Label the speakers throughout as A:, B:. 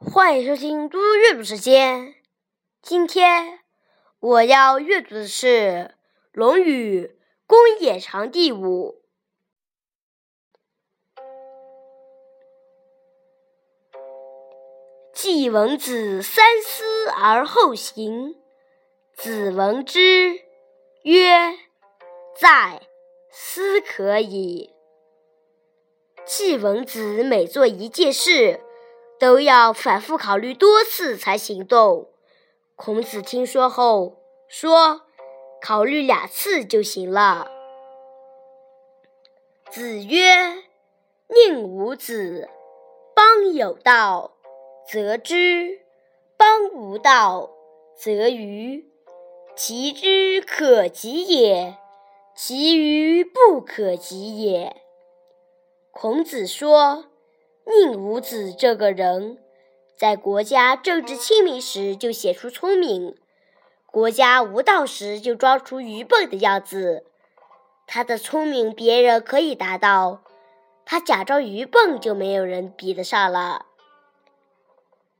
A: 欢迎收听嘟嘟阅读时间。今天我要阅读的是《论语·公冶长》第五。季文子三思而后行，子闻之曰：“在，思可矣。”季文子每做一件事。都要反复考虑多次才行动。孔子听说后说：“考虑两次就行了。”子曰：“宁无子，邦有道，则之；邦无道，则愚。其之可及也，其愚不可及也。”孔子说。宁武子这个人，在国家政治清明时就显出聪明，国家无道时就装出愚笨的样子。他的聪明别人可以达到，他假装愚笨就没有人比得上了。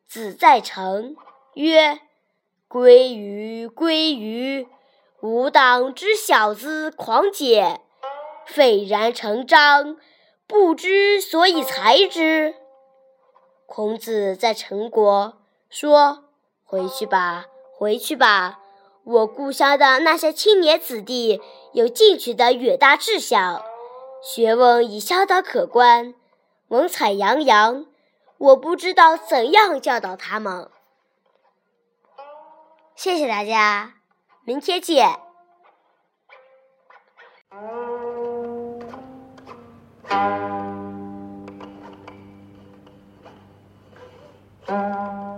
A: 子在成曰：“归于归于，吾党之小子狂简，斐然成章。”不知所以才知。孔子在陈国说：“回去吧，回去吧。我故乡的那些青年子弟有进取的远大志向，学问已相当可观，文采洋洋。我不知道怎样教导他们。”谢谢大家，明天见。Thank you.